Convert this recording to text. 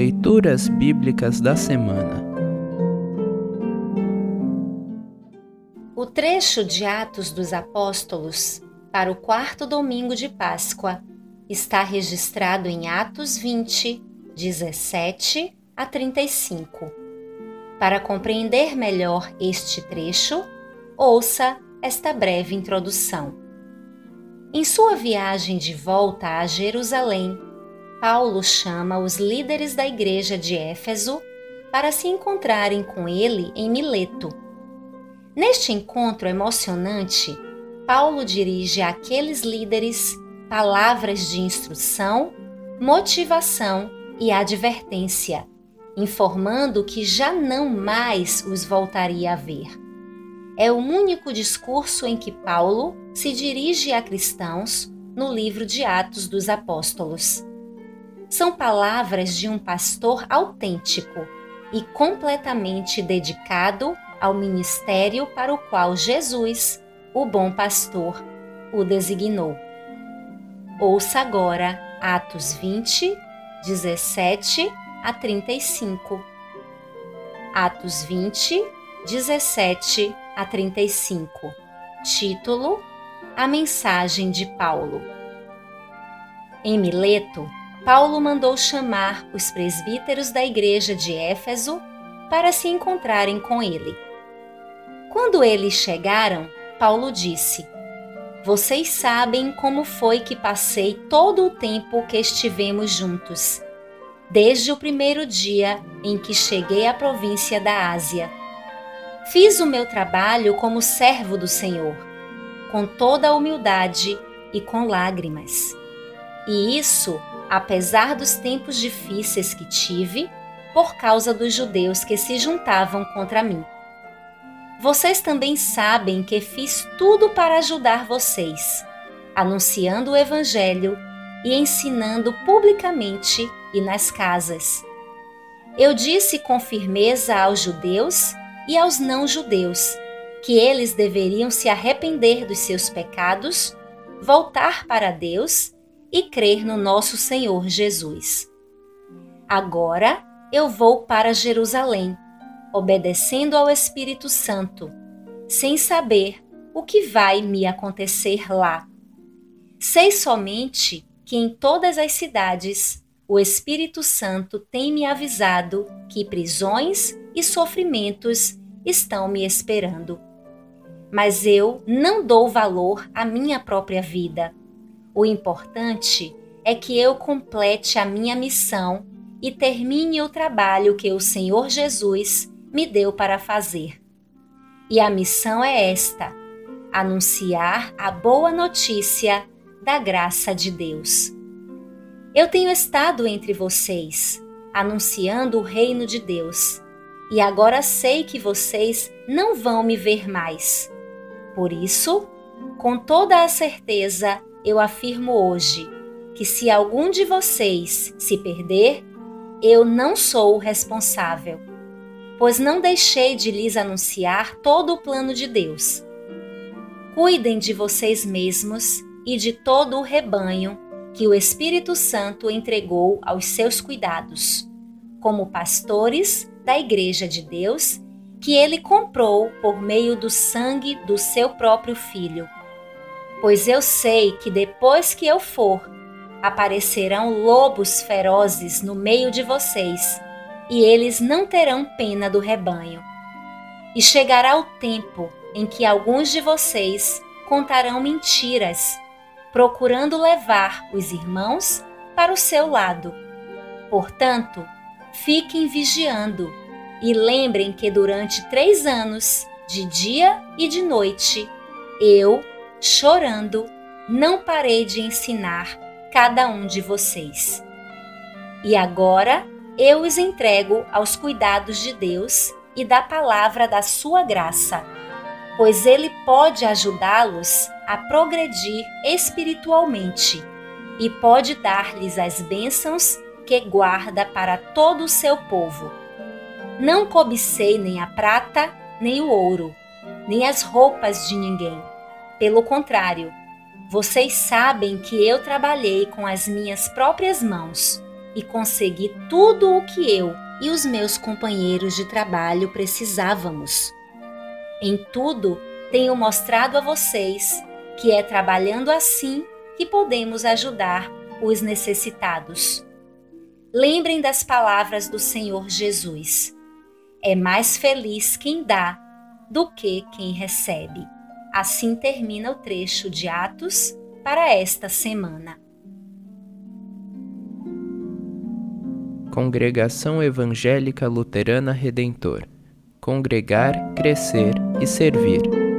Leituras Bíblicas da Semana O trecho de Atos dos Apóstolos para o quarto domingo de Páscoa está registrado em Atos 20, 17 a 35. Para compreender melhor este trecho, ouça esta breve introdução. Em sua viagem de volta a Jerusalém, Paulo chama os líderes da igreja de Éfeso para se encontrarem com ele em Mileto. Neste encontro emocionante, Paulo dirige àqueles líderes palavras de instrução, motivação e advertência, informando que já não mais os voltaria a ver. É o único discurso em que Paulo se dirige a cristãos no livro de Atos dos Apóstolos. São palavras de um pastor autêntico e completamente dedicado ao ministério para o qual Jesus, o bom pastor, o designou. Ouça agora Atos 20, 17 a 35. Atos 20, 17 a 35. Título: A mensagem de Paulo. Em Mileto, Paulo mandou chamar os presbíteros da igreja de Éfeso para se encontrarem com ele. Quando eles chegaram, Paulo disse: Vocês sabem como foi que passei todo o tempo que estivemos juntos, desde o primeiro dia em que cheguei à província da Ásia Fiz o meu trabalho como servo do Senhor, com toda a humildade e com lágrimas. E isso, apesar dos tempos difíceis que tive, por causa dos judeus que se juntavam contra mim. Vocês também sabem que fiz tudo para ajudar vocês, anunciando o Evangelho e ensinando publicamente e nas casas. Eu disse com firmeza aos judeus e aos não-judeus, que eles deveriam se arrepender dos seus pecados, voltar para Deus e crer no nosso Senhor Jesus. Agora eu vou para Jerusalém, obedecendo ao Espírito Santo, sem saber o que vai me acontecer lá. Sei somente que em todas as cidades o Espírito Santo tem me avisado que prisões e sofrimentos estão me esperando. Mas eu não dou valor à minha própria vida. O importante é que eu complete a minha missão e termine o trabalho que o Senhor Jesus me deu para fazer. E a missão é esta: anunciar a boa notícia da graça de Deus. Eu tenho estado entre vocês, anunciando o reino de Deus e agora sei que vocês não vão me ver mais. Por isso, com toda a certeza, eu afirmo hoje que se algum de vocês se perder, eu não sou o responsável, pois não deixei de lhes anunciar todo o plano de Deus. Cuidem de vocês mesmos e de todo o rebanho que o Espírito Santo entregou aos seus cuidados, como pastores da Igreja de Deus que ele comprou por meio do sangue do seu próprio filho. Pois eu sei que depois que eu for, aparecerão lobos ferozes no meio de vocês, e eles não terão pena do rebanho. E chegará o tempo em que alguns de vocês contarão mentiras, procurando levar os irmãos para o seu lado. Portanto, fiquem vigiando e lembrem que durante três anos, de dia e de noite, eu, chorando, não parei de ensinar cada um de vocês. E agora eu os entrego aos cuidados de Deus e da palavra da sua graça, pois Ele pode ajudá-los a progredir espiritualmente e pode dar-lhes as bênçãos que guarda para todo o seu povo. Não cobicei nem a prata, nem o ouro, nem as roupas de ninguém. Pelo contrário, vocês sabem que eu trabalhei com as minhas próprias mãos, e consegui tudo o que eu e os meus companheiros de trabalho precisávamos. Em tudo, tenho mostrado a vocês que é trabalhando assim que podemos ajudar os necessitados. Lembrem das palavras do Senhor Jesus. É mais feliz quem dá do que quem recebe. Assim termina o trecho de Atos para esta semana. Congregação Evangélica Luterana Redentor Congregar, Crescer e Servir.